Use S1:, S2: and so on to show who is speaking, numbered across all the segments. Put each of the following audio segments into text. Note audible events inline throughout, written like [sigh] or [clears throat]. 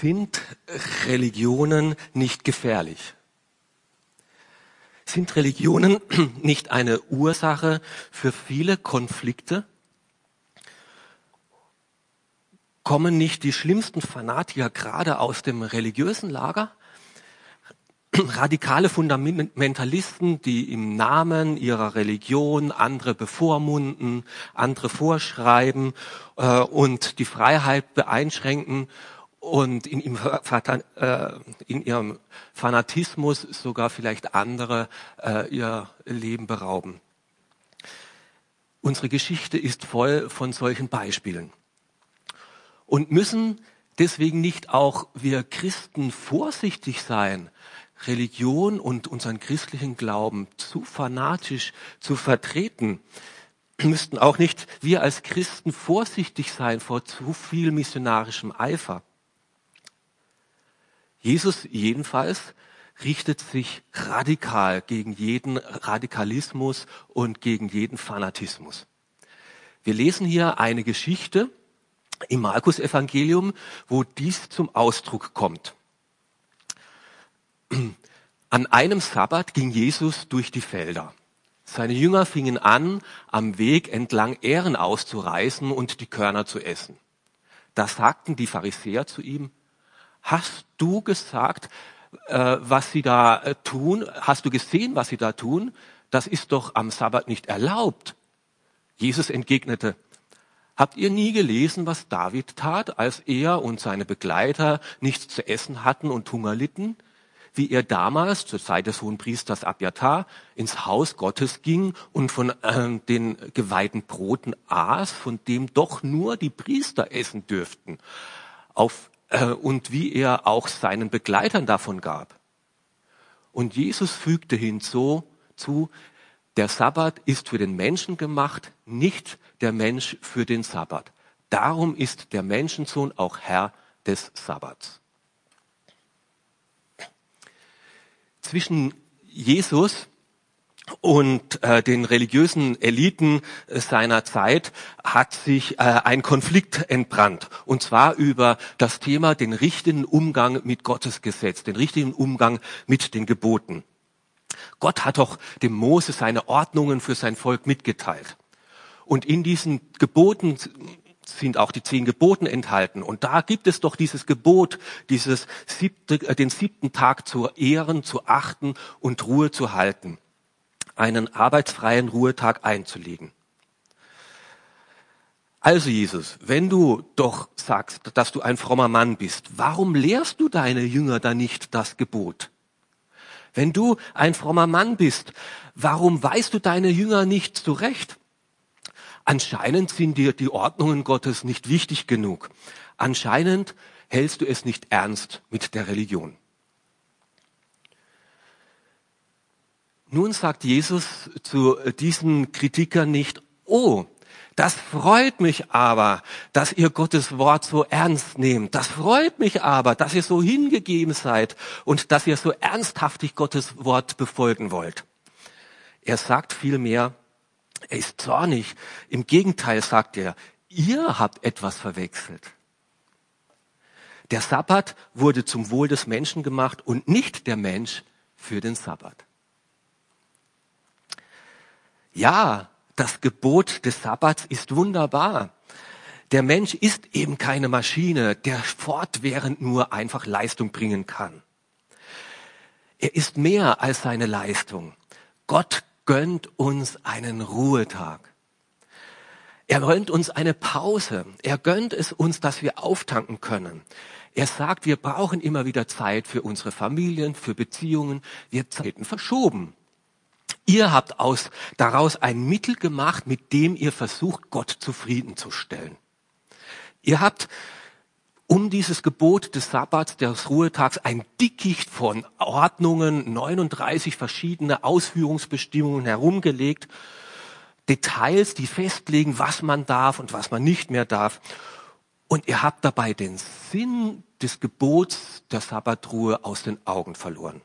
S1: Sind Religionen nicht gefährlich? Sind Religionen [clears throat] nicht eine Ursache für viele Konflikte? Kommen nicht die schlimmsten Fanatiker gerade aus dem religiösen Lager? [clears throat] Radikale Fundamentalisten, die im Namen ihrer Religion andere bevormunden, andere vorschreiben äh, und die Freiheit beeinschränken und in ihrem, äh, in ihrem Fanatismus sogar vielleicht andere äh, ihr Leben berauben. Unsere Geschichte ist voll von solchen Beispielen. Und müssen deswegen nicht auch wir Christen vorsichtig sein, Religion und unseren christlichen Glauben zu fanatisch zu vertreten? Müssten auch nicht wir als Christen vorsichtig sein vor zu viel missionarischem Eifer? Jesus jedenfalls richtet sich radikal gegen jeden Radikalismus und gegen jeden Fanatismus. Wir lesen hier eine Geschichte im Markus Evangelium, wo dies zum Ausdruck kommt. An einem Sabbat ging Jesus durch die Felder. Seine Jünger fingen an, am Weg entlang Ähren auszureißen und die Körner zu essen. Da sagten die Pharisäer zu ihm, Hast du gesagt, äh, was sie da äh, tun? Hast du gesehen, was sie da tun? Das ist doch am Sabbat nicht erlaubt. Jesus entgegnete, Habt ihr nie gelesen, was David tat, als er und seine Begleiter nichts zu essen hatten und Hunger litten? Wie er damals zur Zeit des hohen Priesters Abjatar ins Haus Gottes ging und von äh, den geweihten Broten aß, von dem doch nur die Priester essen dürften. Auf äh, und wie er auch seinen Begleitern davon gab. Und Jesus fügte hinzu, zu, der Sabbat ist für den Menschen gemacht, nicht der Mensch für den Sabbat. Darum ist der Menschensohn auch Herr des Sabbats. Zwischen Jesus und äh, den religiösen Eliten seiner Zeit hat sich äh, ein Konflikt entbrannt. Und zwar über das Thema den richtigen Umgang mit Gottes Gesetz, den richtigen Umgang mit den Geboten. Gott hat doch dem Mose seine Ordnungen für sein Volk mitgeteilt. Und in diesen Geboten sind auch die zehn Geboten enthalten. Und da gibt es doch dieses Gebot, dieses siebte, äh, den siebten Tag zu ehren, zu achten und Ruhe zu halten einen arbeitsfreien Ruhetag einzulegen. Also Jesus, wenn du doch sagst, dass du ein frommer Mann bist, warum lehrst du deine Jünger dann nicht das Gebot? Wenn du ein frommer Mann bist, warum weißt du deine Jünger nicht zurecht? Anscheinend sind dir die Ordnungen Gottes nicht wichtig genug. Anscheinend hältst du es nicht ernst mit der Religion. Nun sagt Jesus zu diesen Kritikern nicht, oh, das freut mich aber, dass ihr Gottes Wort so ernst nehmt. Das freut mich aber, dass ihr so hingegeben seid und dass ihr so ernsthaftig Gottes Wort befolgen wollt. Er sagt vielmehr, er ist zornig. Im Gegenteil sagt er, ihr habt etwas verwechselt. Der Sabbat wurde zum Wohl des Menschen gemacht und nicht der Mensch für den Sabbat. Ja, das Gebot des Sabbats ist wunderbar. Der Mensch ist eben keine Maschine, der fortwährend nur einfach Leistung bringen kann. Er ist mehr als seine Leistung. Gott gönnt uns einen Ruhetag. Er gönnt uns eine Pause. Er gönnt es uns, dass wir auftanken können. Er sagt, wir brauchen immer wieder Zeit für unsere Familien, für Beziehungen. Wir Zeiten verschoben. Ihr habt aus, daraus ein Mittel gemacht, mit dem ihr versucht, Gott zufriedenzustellen. Ihr habt um dieses Gebot des Sabbats, des Ruhetags, ein Dickicht von Ordnungen, 39 verschiedene Ausführungsbestimmungen herumgelegt, Details, die festlegen, was man darf und was man nicht mehr darf. Und ihr habt dabei den Sinn des Gebots der Sabbatruhe aus den Augen verloren.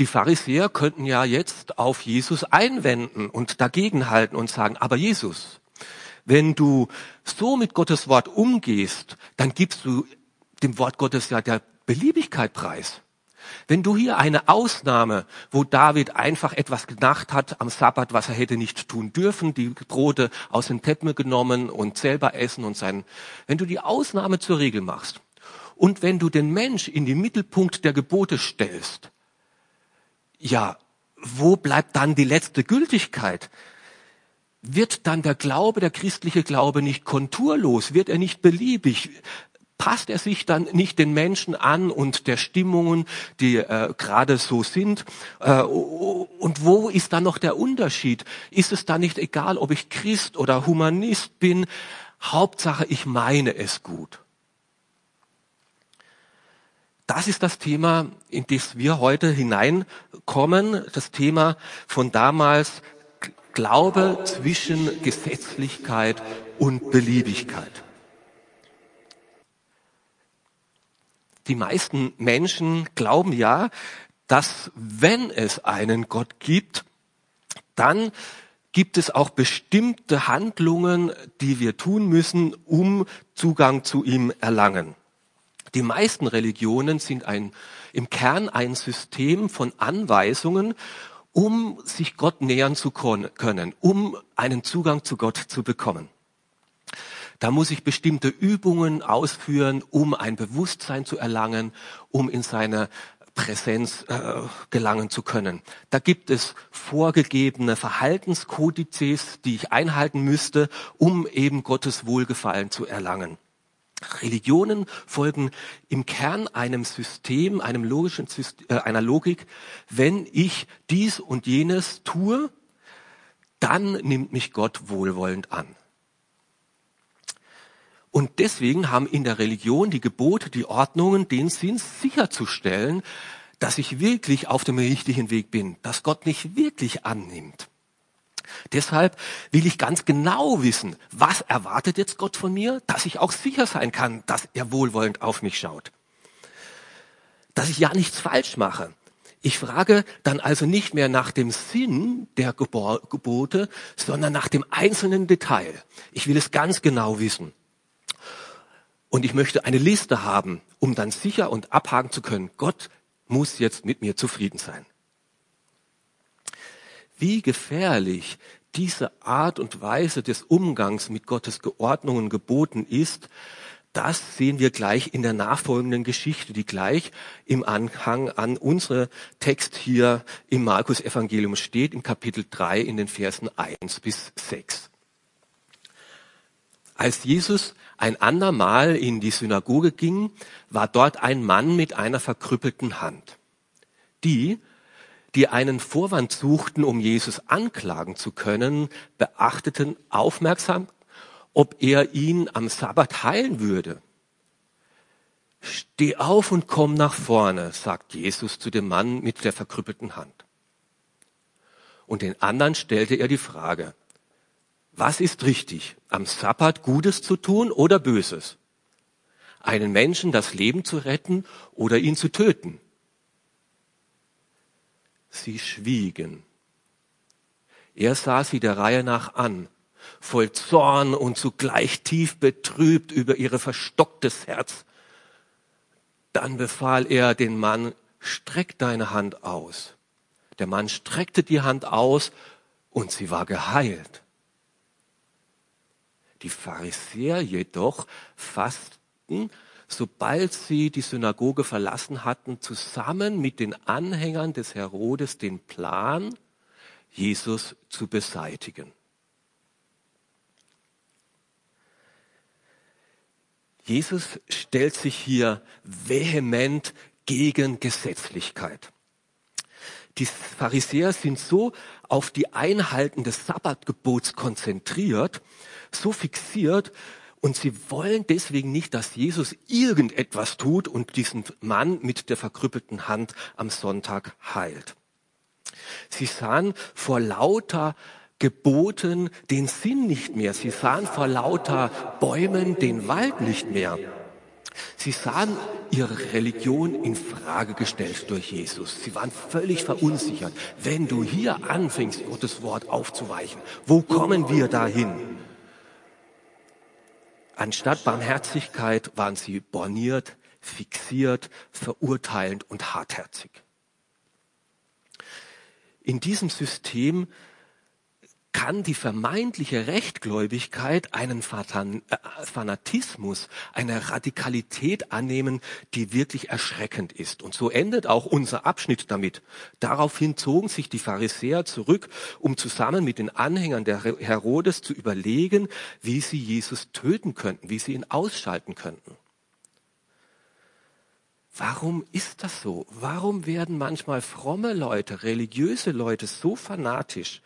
S1: Die Pharisäer könnten ja jetzt auf Jesus einwenden und dagegenhalten und sagen, aber Jesus, Wenn du so mit Gottes Wort umgehst, dann gibst du dem Wort Gottes ja der Beliebigkeit preis. Wenn du hier eine Ausnahme, wo David einfach etwas gedacht hat am Sabbat, was er hätte nicht tun dürfen, die Brote aus dem Teppel genommen und selber essen und sein, wenn du die Ausnahme zur Regel machst und wenn du den Mensch in den Mittelpunkt der Gebote stellst, ja, wo bleibt dann die letzte Gültigkeit? Wird dann der Glaube, der christliche Glaube nicht konturlos? Wird er nicht beliebig? passt er sich dann nicht den Menschen an und der Stimmungen, die äh, gerade so sind? Äh, und wo ist dann noch der Unterschied? Ist es da nicht egal, ob ich Christ oder Humanist bin? Hauptsache, ich meine es gut. Das ist das Thema, in das wir heute hineinkommen, das Thema von damals Glaube zwischen Gesetzlichkeit und Beliebigkeit. die meisten Menschen glauben ja, dass wenn es einen Gott gibt, dann gibt es auch bestimmte Handlungen, die wir tun müssen, um Zugang zu ihm erlangen. Die meisten Religionen sind ein, im Kern ein System von Anweisungen, um sich Gott nähern zu können, um einen Zugang zu Gott zu bekommen. Da muss ich bestimmte Übungen ausführen, um ein Bewusstsein zu erlangen, um in seine Präsenz äh, gelangen zu können. Da gibt es vorgegebene Verhaltenskodizes, die ich einhalten müsste, um eben Gottes Wohlgefallen zu erlangen. Religionen folgen im Kern einem System, einem logischen äh, einer Logik. Wenn ich dies und jenes tue, dann nimmt mich Gott wohlwollend an. Und deswegen haben in der Religion die Gebote, die Ordnungen den Sinn sicherzustellen, dass ich wirklich auf dem richtigen Weg bin, dass Gott mich wirklich annimmt. Deshalb will ich ganz genau wissen, was erwartet jetzt Gott von mir, dass ich auch sicher sein kann, dass er wohlwollend auf mich schaut. Dass ich ja nichts falsch mache. Ich frage dann also nicht mehr nach dem Sinn der Gebote, sondern nach dem einzelnen Detail. Ich will es ganz genau wissen. Und ich möchte eine Liste haben, um dann sicher und abhaken zu können, Gott muss jetzt mit mir zufrieden sein. Wie gefährlich diese Art und Weise des Umgangs mit Gottes Geordnungen geboten ist, das sehen wir gleich in der nachfolgenden Geschichte, die gleich im Anhang an unsere Text hier im Markus Evangelium steht, im Kapitel 3 in den Versen 1 bis 6. Als Jesus ein andermal in die Synagoge ging, war dort ein Mann mit einer verkrüppelten Hand. Die, die einen Vorwand suchten, um Jesus anklagen zu können, beachteten aufmerksam, ob er ihn am Sabbat heilen würde. Steh auf und komm nach vorne, sagt Jesus zu dem Mann mit der verkrüppelten Hand. Und den anderen stellte er die Frage, was ist richtig, am Sabbat Gutes zu tun oder Böses? Einen Menschen das Leben zu retten oder ihn zu töten? Sie schwiegen. Er sah sie der Reihe nach an, voll Zorn und zugleich tief betrübt über ihr verstocktes Herz. Dann befahl er den Mann, streck deine Hand aus. Der Mann streckte die Hand aus und sie war geheilt. Die Pharisäer jedoch fassten, sobald sie die Synagoge verlassen hatten, zusammen mit den Anhängern des Herodes den Plan, Jesus zu beseitigen. Jesus stellt sich hier vehement gegen Gesetzlichkeit. Die Pharisäer sind so auf die Einhalten des Sabbatgebots konzentriert, so fixiert und sie wollen deswegen nicht, dass Jesus irgendetwas tut und diesen Mann mit der verkrüppelten Hand am Sonntag heilt. Sie sahen vor lauter Geboten den Sinn nicht mehr. Sie sahen vor lauter Bäumen den Wald nicht mehr. Sie sahen ihre Religion in Frage gestellt durch Jesus. Sie waren völlig verunsichert. Wenn du hier anfängst, Gottes Wort aufzuweichen, wo kommen wir dahin? Anstatt Barmherzigkeit waren sie borniert, fixiert, verurteilend und hartherzig. In diesem System kann die vermeintliche Rechtgläubigkeit einen äh, Fanatismus, eine Radikalität annehmen, die wirklich erschreckend ist. Und so endet auch unser Abschnitt damit. Daraufhin zogen sich die Pharisäer zurück, um zusammen mit den Anhängern der Herodes zu überlegen, wie sie Jesus töten könnten, wie sie ihn ausschalten könnten. Warum ist das so? Warum werden manchmal fromme Leute, religiöse Leute so fanatisch?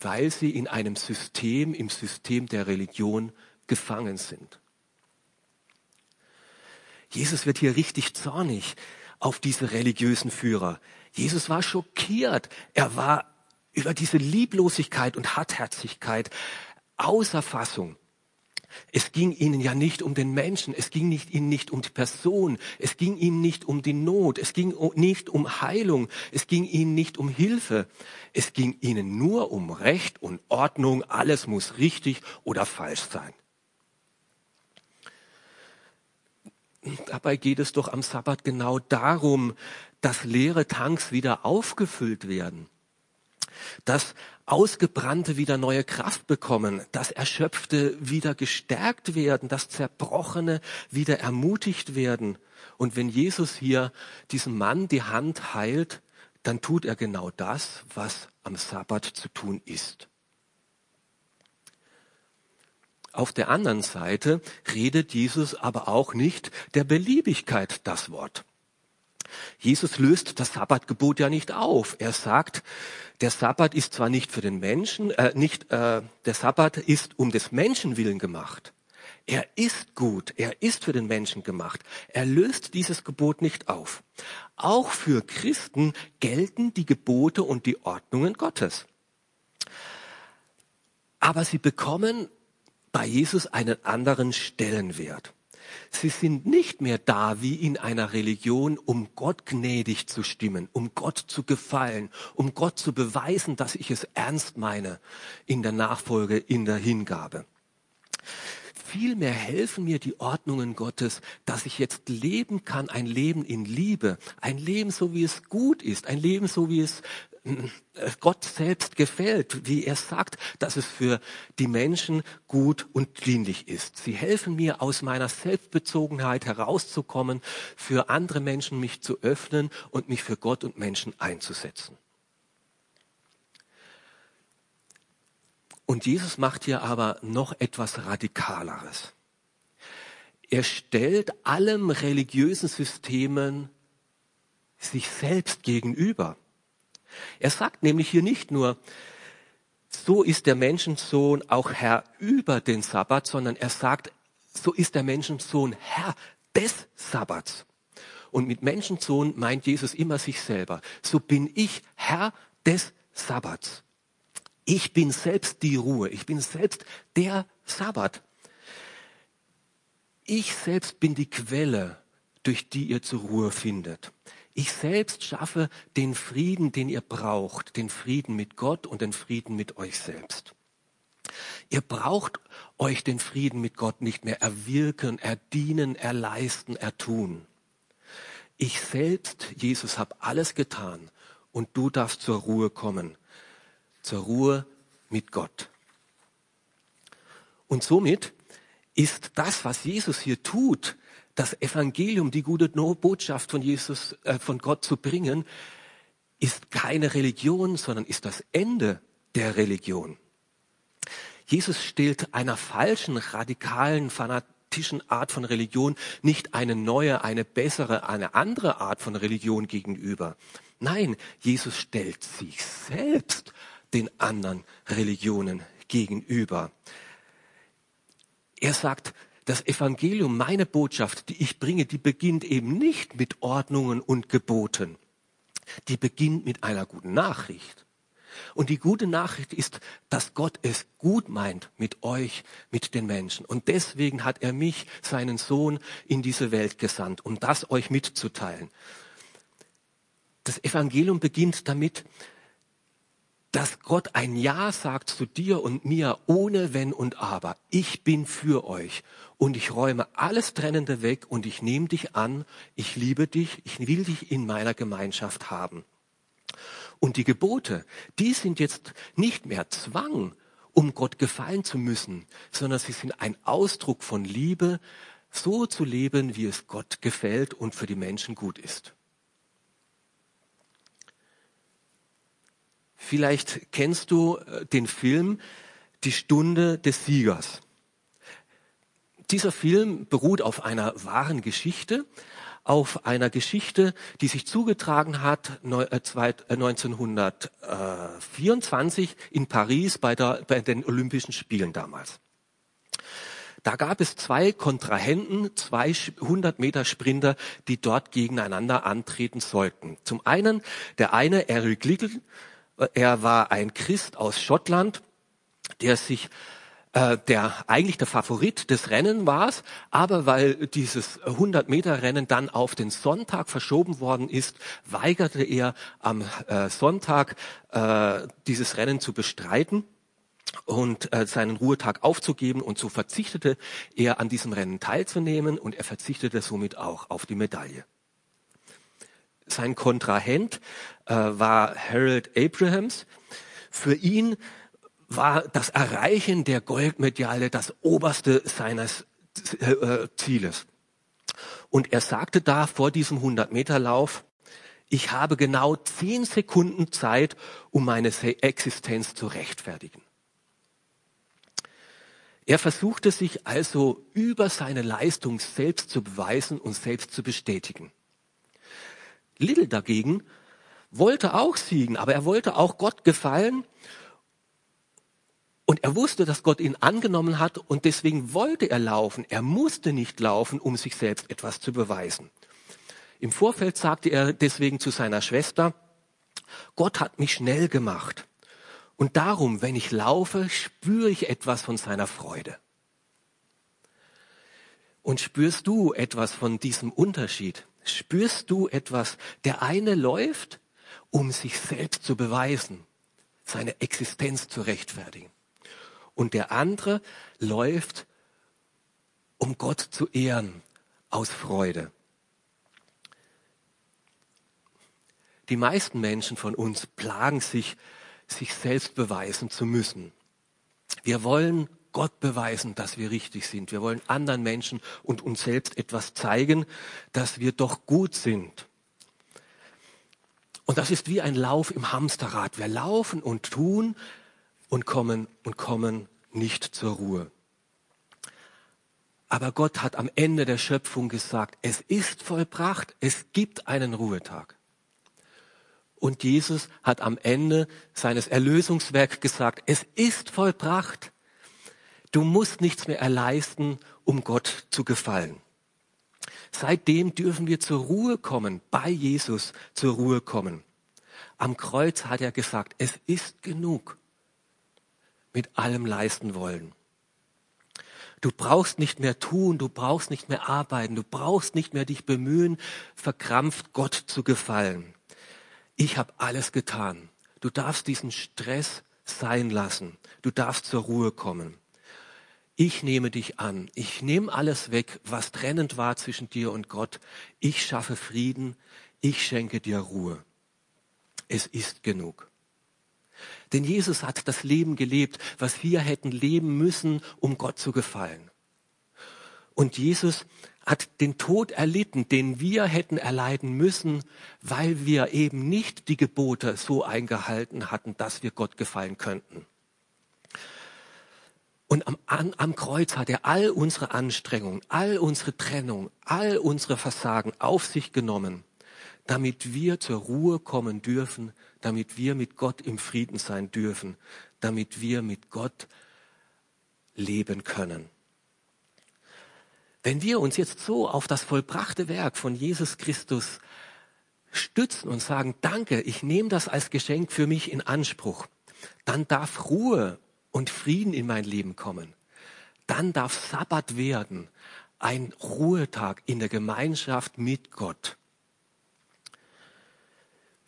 S1: Weil sie in einem System, im System der Religion gefangen sind. Jesus wird hier richtig zornig auf diese religiösen Führer. Jesus war schockiert. Er war über diese Lieblosigkeit und Hartherzigkeit außer Fassung. Es ging ihnen ja nicht um den Menschen, es ging nicht, ihnen nicht um die Person, es ging ihnen nicht um die Not, es ging nicht um Heilung, es ging ihnen nicht um Hilfe, es ging ihnen nur um Recht und Ordnung, alles muss richtig oder falsch sein. Dabei geht es doch am Sabbat genau darum, dass leere Tanks wieder aufgefüllt werden dass Ausgebrannte wieder neue Kraft bekommen, dass Erschöpfte wieder gestärkt werden, dass Zerbrochene wieder ermutigt werden. Und wenn Jesus hier diesem Mann die Hand heilt, dann tut er genau das, was am Sabbat zu tun ist. Auf der anderen Seite redet Jesus aber auch nicht der Beliebigkeit das Wort. Jesus löst das Sabbatgebot ja nicht auf. Er sagt, der Sabbat ist zwar nicht für den Menschen, äh, nicht äh, der Sabbat ist um des Menschen willen gemacht. Er ist gut, er ist für den Menschen gemacht. Er löst dieses Gebot nicht auf. Auch für Christen gelten die Gebote und die Ordnungen Gottes. Aber sie bekommen bei Jesus einen anderen Stellenwert. Sie sind nicht mehr da wie in einer Religion, um Gott gnädig zu stimmen, um Gott zu gefallen, um Gott zu beweisen, dass ich es ernst meine in der Nachfolge, in der Hingabe. Vielmehr helfen mir die Ordnungen Gottes, dass ich jetzt leben kann, ein Leben in Liebe, ein Leben so wie es gut ist, ein Leben so wie es Gott selbst gefällt, wie er sagt, dass es für die Menschen gut und dienlich ist. Sie helfen mir aus meiner Selbstbezogenheit herauszukommen, für andere Menschen mich zu öffnen und mich für Gott und Menschen einzusetzen. Und Jesus macht hier aber noch etwas Radikaleres. Er stellt allem religiösen Systemen sich selbst gegenüber. Er sagt nämlich hier nicht nur, so ist der Menschensohn auch Herr über den Sabbat, sondern er sagt, so ist der Menschensohn Herr des Sabbats. Und mit Menschensohn meint Jesus immer sich selber. So bin ich Herr des Sabbats. Ich bin selbst die Ruhe. Ich bin selbst der Sabbat. Ich selbst bin die Quelle, durch die ihr zur Ruhe findet. Ich selbst schaffe den Frieden, den ihr braucht, den Frieden mit Gott und den Frieden mit euch selbst. Ihr braucht euch den Frieden mit Gott nicht mehr erwirken, erdienen, erleisten, ertun. Ich selbst, Jesus, habe alles getan und du darfst zur Ruhe kommen, zur Ruhe mit Gott. Und somit ist das, was Jesus hier tut, das Evangelium, die gute Botschaft von Jesus, äh, von Gott zu bringen, ist keine Religion, sondern ist das Ende der Religion. Jesus stellt einer falschen, radikalen, fanatischen Art von Religion nicht eine neue, eine bessere, eine andere Art von Religion gegenüber. Nein, Jesus stellt sich selbst den anderen Religionen gegenüber. Er sagt, das Evangelium, meine Botschaft, die ich bringe, die beginnt eben nicht mit Ordnungen und Geboten. Die beginnt mit einer guten Nachricht. Und die gute Nachricht ist, dass Gott es gut meint mit euch, mit den Menschen. Und deswegen hat er mich, seinen Sohn, in diese Welt gesandt, um das euch mitzuteilen. Das Evangelium beginnt damit, dass Gott ein Ja sagt zu dir und mir ohne Wenn und Aber. Ich bin für euch und ich räume alles Trennende weg und ich nehme dich an, ich liebe dich, ich will dich in meiner Gemeinschaft haben. Und die Gebote, die sind jetzt nicht mehr Zwang, um Gott gefallen zu müssen, sondern sie sind ein Ausdruck von Liebe, so zu leben, wie es Gott gefällt und für die Menschen gut ist. Vielleicht kennst du äh, den Film Die Stunde des Siegers. Dieser Film beruht auf einer wahren Geschichte, auf einer Geschichte, die sich zugetragen hat 1924 äh, äh, in Paris bei, der, bei den Olympischen Spielen damals. Da gab es zwei Kontrahenten, zwei 100 Meter Sprinter, die dort gegeneinander antreten sollten. Zum einen der eine, Eric Liddell, er war ein Christ aus Schottland, der sich äh, der eigentlich der Favorit des Rennen war, aber weil dieses 100 Meter Rennen dann auf den Sonntag verschoben worden ist, weigerte er am äh, Sonntag äh, dieses Rennen zu bestreiten und äh, seinen Ruhetag aufzugeben und so verzichtete er an diesem Rennen teilzunehmen und er verzichtete somit auch auf die Medaille. Sein Kontrahent äh, war Harold Abrahams. Für ihn war das Erreichen der Goldmedaille das oberste seines äh, Zieles. Und er sagte da vor diesem 100-Meter-Lauf, ich habe genau zehn Sekunden Zeit, um meine Existenz zu rechtfertigen. Er versuchte sich also über seine Leistung selbst zu beweisen und selbst zu bestätigen. Little dagegen wollte auch siegen, aber er wollte auch Gott gefallen und er wusste, dass Gott ihn angenommen hat und deswegen wollte er laufen. Er musste nicht laufen, um sich selbst etwas zu beweisen. Im Vorfeld sagte er deswegen zu seiner Schwester, Gott hat mich schnell gemacht. Und darum, wenn ich laufe, spüre ich etwas von seiner Freude. Und spürst du etwas von diesem Unterschied? Spürst du etwas? Der eine läuft, um sich selbst zu beweisen, seine Existenz zu rechtfertigen und der andere läuft, um Gott zu ehren, aus Freude. Die meisten Menschen von uns plagen sich, sich selbst beweisen zu müssen. Wir wollen Gott beweisen, dass wir richtig sind. Wir wollen anderen Menschen und uns selbst etwas zeigen, dass wir doch gut sind. Und das ist wie ein Lauf im Hamsterrad. Wir laufen und tun, und kommen und kommen nicht zur Ruhe. Aber Gott hat am Ende der Schöpfung gesagt, es ist vollbracht, es gibt einen Ruhetag. Und Jesus hat am Ende seines Erlösungswerks gesagt, es ist vollbracht. Du musst nichts mehr erleisten, um Gott zu gefallen. Seitdem dürfen wir zur Ruhe kommen, bei Jesus zur Ruhe kommen. Am Kreuz hat er gesagt, es ist genug mit allem leisten wollen. Du brauchst nicht mehr tun, du brauchst nicht mehr arbeiten, du brauchst nicht mehr dich bemühen, verkrampft Gott zu gefallen. Ich habe alles getan. Du darfst diesen Stress sein lassen. Du darfst zur Ruhe kommen. Ich nehme dich an. Ich nehme alles weg, was trennend war zwischen dir und Gott. Ich schaffe Frieden. Ich schenke dir Ruhe. Es ist genug. Denn Jesus hat das Leben gelebt, was wir hätten leben müssen, um Gott zu gefallen. Und Jesus hat den Tod erlitten, den wir hätten erleiden müssen, weil wir eben nicht die Gebote so eingehalten hatten, dass wir Gott gefallen könnten. Und am, an, am Kreuz hat er all unsere Anstrengungen, all unsere Trennung, all unsere Versagen auf sich genommen damit wir zur Ruhe kommen dürfen, damit wir mit Gott im Frieden sein dürfen, damit wir mit Gott leben können. Wenn wir uns jetzt so auf das vollbrachte Werk von Jesus Christus stützen und sagen, danke, ich nehme das als Geschenk für mich in Anspruch, dann darf Ruhe und Frieden in mein Leben kommen. Dann darf Sabbat werden, ein Ruhetag in der Gemeinschaft mit Gott.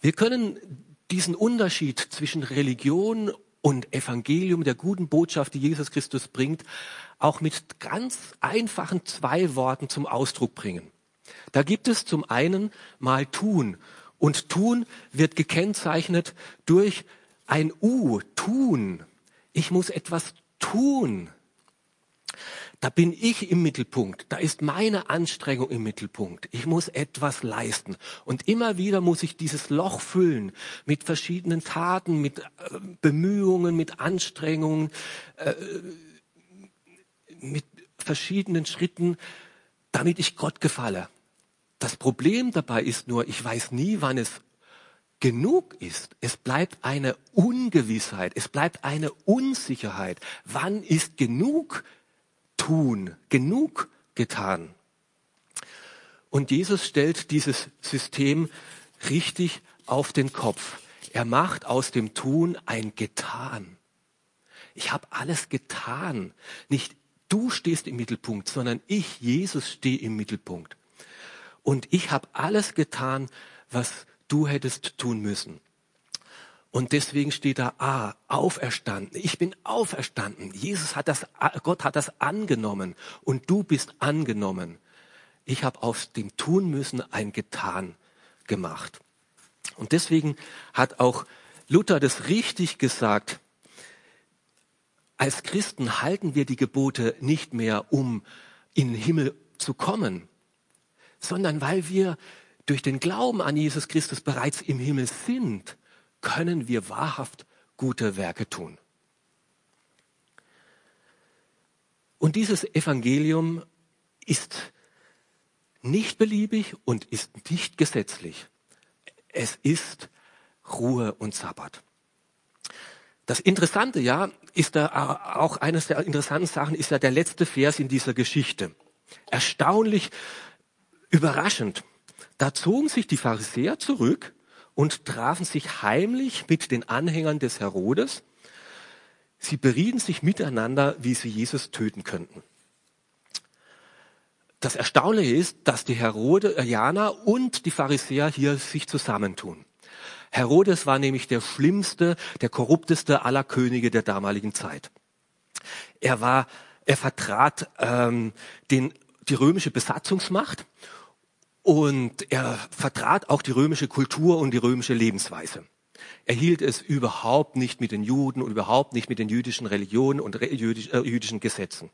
S1: Wir können diesen Unterschied zwischen Religion und Evangelium, der guten Botschaft, die Jesus Christus bringt, auch mit ganz einfachen zwei Worten zum Ausdruck bringen. Da gibt es zum einen mal tun. Und tun wird gekennzeichnet durch ein U, tun. Ich muss etwas tun. Da bin ich im Mittelpunkt. Da ist meine Anstrengung im Mittelpunkt. Ich muss etwas leisten. Und immer wieder muss ich dieses Loch füllen mit verschiedenen Taten, mit äh, Bemühungen, mit Anstrengungen, äh, mit verschiedenen Schritten, damit ich Gott gefalle. Das Problem dabei ist nur, ich weiß nie, wann es genug ist. Es bleibt eine Ungewissheit, es bleibt eine Unsicherheit. Wann ist genug tun, genug getan. Und Jesus stellt dieses System richtig auf den Kopf. Er macht aus dem Tun ein Getan. Ich habe alles getan. Nicht du stehst im Mittelpunkt, sondern ich, Jesus, stehe im Mittelpunkt. Und ich habe alles getan, was du hättest tun müssen. Und deswegen steht da, ah, auferstanden. Ich bin auferstanden. Jesus hat das, Gott hat das angenommen und du bist angenommen. Ich habe aus dem Tun müssen ein Getan gemacht. Und deswegen hat auch Luther das richtig gesagt. Als Christen halten wir die Gebote nicht mehr, um in den Himmel zu kommen, sondern weil wir durch den Glauben an Jesus Christus bereits im Himmel sind können wir wahrhaft gute Werke tun. Und dieses Evangelium ist nicht beliebig und ist nicht gesetzlich. Es ist Ruhe und Sabbat. Das Interessante ja ist da auch eines der interessanten Sachen ist ja der letzte Vers in dieser Geschichte. Erstaunlich überraschend. Da zogen sich die Pharisäer zurück und trafen sich heimlich mit den Anhängern des Herodes. Sie berieten sich miteinander, wie sie Jesus töten könnten. Das Erstaunliche ist, dass die Herodianer und die Pharisäer hier sich zusammentun. Herodes war nämlich der schlimmste, der korrupteste aller Könige der damaligen Zeit. Er war, er vertrat ähm, den, die römische Besatzungsmacht und er vertrat auch die römische Kultur und die römische Lebensweise. Er hielt es überhaupt nicht mit den Juden und überhaupt nicht mit den jüdischen Religionen und jüdischen Gesetzen.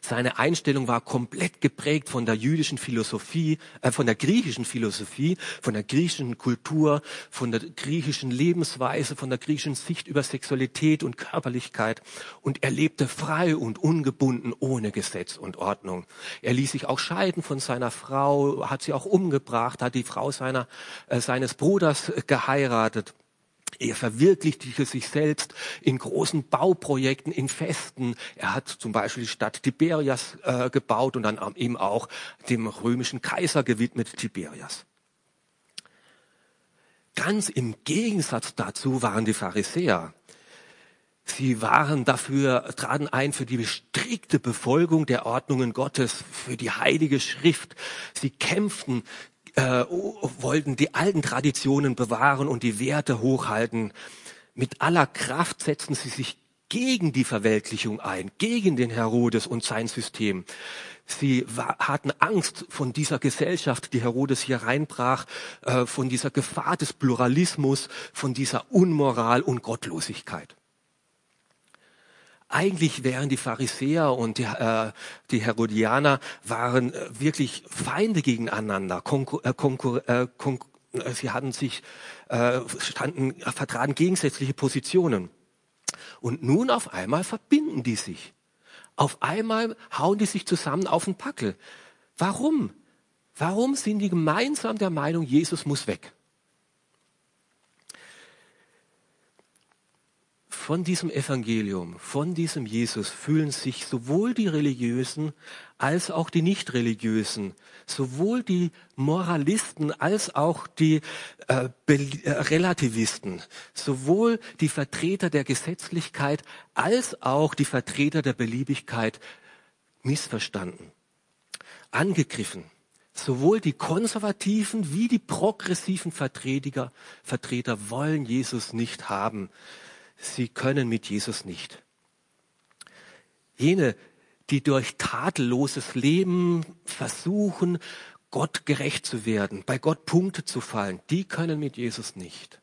S1: Seine Einstellung war komplett geprägt von der jüdischen Philosophie, äh, von der griechischen Philosophie, von der griechischen Kultur, von der griechischen Lebensweise, von der griechischen Sicht über Sexualität und Körperlichkeit. Und er lebte frei und ungebunden, ohne Gesetz und Ordnung. Er ließ sich auch scheiden von seiner Frau, hat sie auch umgebracht, hat die Frau seiner, äh, seines Bruders geheiratet. Er verwirklichte sich selbst in großen Bauprojekten, in Festen. Er hat zum Beispiel die Stadt Tiberias äh, gebaut und dann eben auch dem römischen Kaiser gewidmet, Tiberias. Ganz im Gegensatz dazu waren die Pharisäer. Sie waren dafür, traten ein für die strikte Befolgung der Ordnungen Gottes, für die heilige Schrift. Sie kämpften äh, wollten die alten Traditionen bewahren und die Werte hochhalten. Mit aller Kraft setzten sie sich gegen die Verweltlichung ein, gegen den Herodes und sein System. Sie hatten Angst von dieser Gesellschaft, die Herodes hier reinbrach, äh, von dieser Gefahr des Pluralismus, von dieser Unmoral und Gottlosigkeit. Eigentlich wären die Pharisäer und die, äh, die Herodianer waren äh, wirklich Feinde gegeneinander. Konkur äh, Konkur äh, Konkur sie hatten sich äh, standen, vertraten gegensätzliche Positionen. Und nun auf einmal verbinden die sich. Auf einmal hauen die sich zusammen auf den Packel. Warum? Warum sind die gemeinsam der Meinung, Jesus muss weg? Von diesem Evangelium, von diesem Jesus fühlen sich sowohl die Religiösen als auch die Nichtreligiösen, sowohl die Moralisten als auch die äh, äh, Relativisten, sowohl die Vertreter der Gesetzlichkeit als auch die Vertreter der Beliebigkeit missverstanden, angegriffen. Sowohl die konservativen wie die progressiven Vertreter, Vertreter wollen Jesus nicht haben. Sie können mit Jesus nicht. Jene, die durch tadelloses Leben versuchen, Gott gerecht zu werden, bei Gott Punkte zu fallen, die können mit Jesus nicht.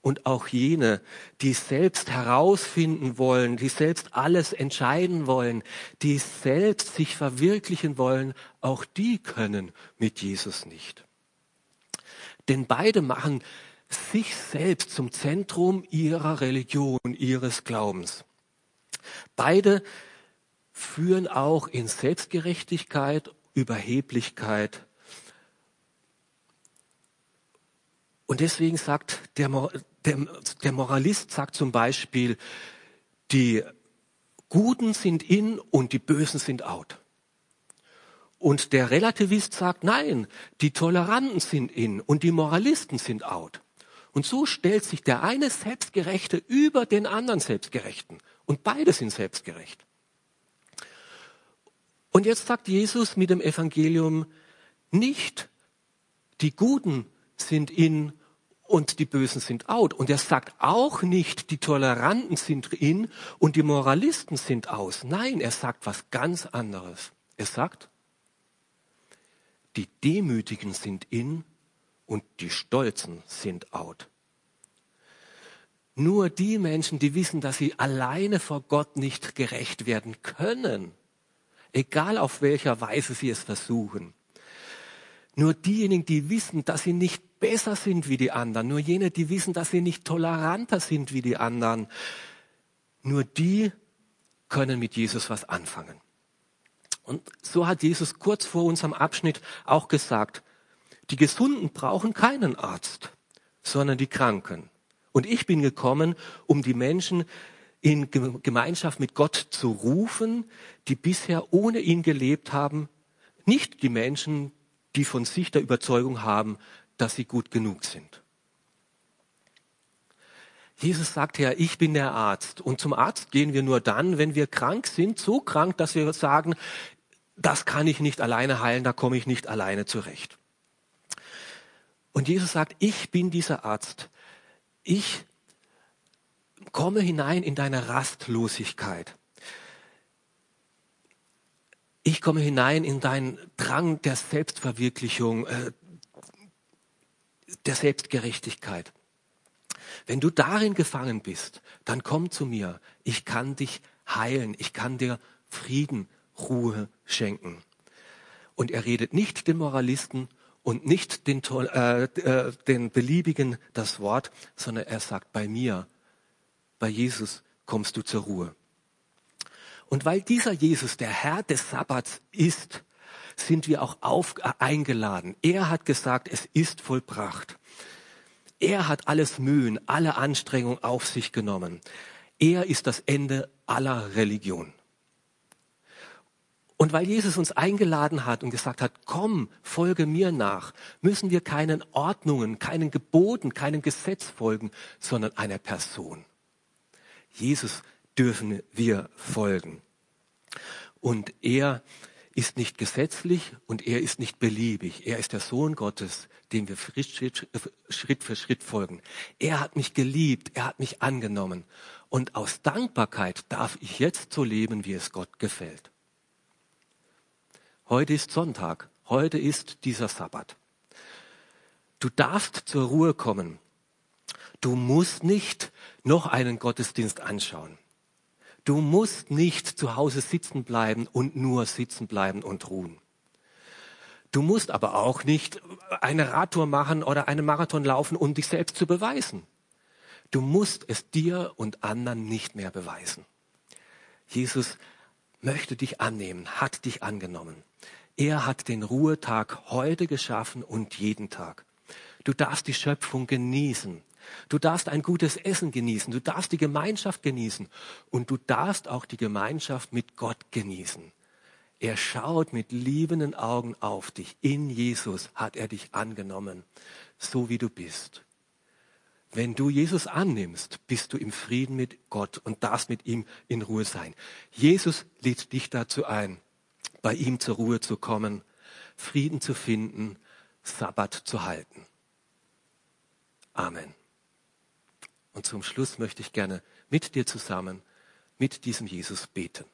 S1: Und auch jene, die selbst herausfinden wollen, die selbst alles entscheiden wollen, die selbst sich verwirklichen wollen, auch die können mit Jesus nicht. Denn beide machen sich selbst zum Zentrum ihrer Religion, ihres Glaubens. Beide führen auch in Selbstgerechtigkeit, Überheblichkeit. Und deswegen sagt der, der, der Moralist sagt zum Beispiel, die Guten sind in und die Bösen sind out. Und der Relativist sagt, nein, die Toleranten sind in und die Moralisten sind out. Und so stellt sich der eine Selbstgerechte über den anderen Selbstgerechten. Und beide sind selbstgerecht. Und jetzt sagt Jesus mit dem Evangelium nicht, die Guten sind in und die Bösen sind out. Und er sagt auch nicht, die Toleranten sind in und die Moralisten sind aus. Nein, er sagt was ganz anderes. Er sagt, die Demütigen sind in und die Stolzen sind out. Nur die Menschen, die wissen, dass sie alleine vor Gott nicht gerecht werden können, egal auf welcher Weise sie es versuchen. Nur diejenigen, die wissen, dass sie nicht besser sind wie die anderen, nur jene, die wissen, dass sie nicht toleranter sind wie die anderen, nur die können mit Jesus was anfangen. Und so hat Jesus kurz vor unserem Abschnitt auch gesagt, die Gesunden brauchen keinen Arzt, sondern die Kranken. Und ich bin gekommen, um die Menschen in Gemeinschaft mit Gott zu rufen, die bisher ohne ihn gelebt haben, nicht die Menschen, die von sich der Überzeugung haben, dass sie gut genug sind. Jesus sagt ja, ich bin der Arzt. Und zum Arzt gehen wir nur dann, wenn wir krank sind, so krank, dass wir sagen, das kann ich nicht alleine heilen, da komme ich nicht alleine zurecht. Und Jesus sagt, ich bin dieser Arzt. Ich komme hinein in deine Rastlosigkeit. Ich komme hinein in deinen Drang der Selbstverwirklichung, äh, der Selbstgerechtigkeit. Wenn du darin gefangen bist, dann komm zu mir. Ich kann dich heilen. Ich kann dir Frieden, Ruhe schenken. Und er redet nicht den Moralisten und nicht den, äh, äh, den Beliebigen das Wort, sondern er sagt, bei mir bei Jesus kommst du zur Ruhe. Und weil dieser Jesus der Herr des Sabbats ist, sind wir auch auf, äh, eingeladen. Er hat gesagt, es ist vollbracht. Er hat alles Mühen, alle Anstrengung auf sich genommen. Er ist das Ende aller Religion. Und weil Jesus uns eingeladen hat und gesagt hat, komm, folge mir nach, müssen wir keinen Ordnungen, keinen Geboten, keinem Gesetz folgen, sondern einer Person. Jesus dürfen wir folgen. Und er ist nicht gesetzlich und er ist nicht beliebig. Er ist der Sohn Gottes, dem wir Schritt, für Schritt folgen. Er hat mich geliebt, er hat mich angenommen. Und aus Dankbarkeit darf ich jetzt so leben, wie es Gott gefällt. Heute ist Sonntag, heute ist dieser Sabbat. Du darfst zur Ruhe kommen. Du musst nicht noch einen Gottesdienst anschauen. Du musst nicht zu Hause sitzen bleiben und nur sitzen bleiben und ruhen. Du musst aber auch nicht eine Radtour machen oder einen Marathon laufen, um dich selbst zu beweisen. Du musst es dir und anderen nicht mehr beweisen. Jesus möchte dich annehmen, hat dich angenommen. Er hat den Ruhetag heute geschaffen und jeden Tag. Du darfst die Schöpfung genießen. Du darfst ein gutes Essen genießen, du darfst die Gemeinschaft genießen und du darfst auch die Gemeinschaft mit Gott genießen. Er schaut mit liebenden Augen auf dich. In Jesus hat er dich angenommen, so wie du bist. Wenn du Jesus annimmst, bist du im Frieden mit Gott und darfst mit ihm in Ruhe sein. Jesus lädt dich dazu ein, bei ihm zur Ruhe zu kommen, Frieden zu finden, Sabbat zu halten. Amen. Und zum Schluss möchte ich gerne mit dir zusammen, mit diesem Jesus beten.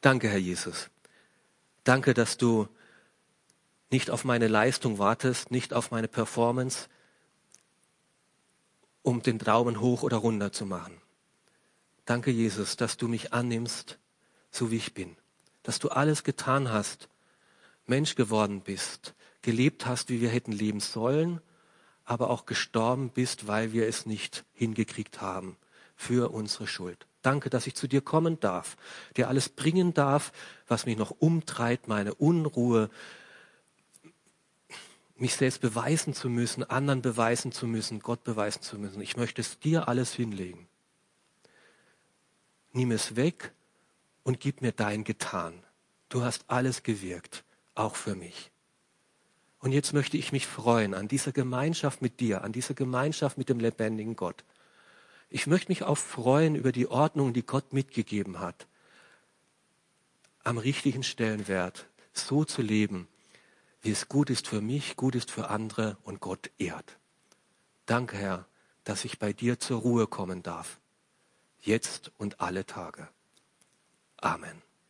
S1: Danke, Herr Jesus. Danke, dass du nicht auf meine Leistung wartest, nicht auf meine Performance, um den Daumen hoch oder runter zu machen. Danke, Jesus, dass du mich annimmst, so wie ich bin, dass du alles getan hast, Mensch geworden bist, gelebt hast, wie wir hätten leben sollen, aber auch gestorben bist, weil wir es nicht hingekriegt haben für unsere Schuld. Danke, dass ich zu dir kommen darf, dir alles bringen darf, was mich noch umtreibt, meine Unruhe, mich selbst beweisen zu müssen, anderen beweisen zu müssen, Gott beweisen zu müssen. Ich möchte es dir alles hinlegen. Nimm es weg und gib mir dein Getan. Du hast alles gewirkt, auch für mich. Und jetzt möchte ich mich freuen an dieser Gemeinschaft mit dir, an dieser Gemeinschaft mit dem lebendigen Gott. Ich möchte mich auch freuen über die Ordnung, die Gott mitgegeben hat, am richtigen Stellenwert so zu leben, wie es gut ist für mich, gut ist für andere und Gott ehrt. Danke, Herr, dass ich bei dir zur Ruhe kommen darf, jetzt und alle Tage. Amen.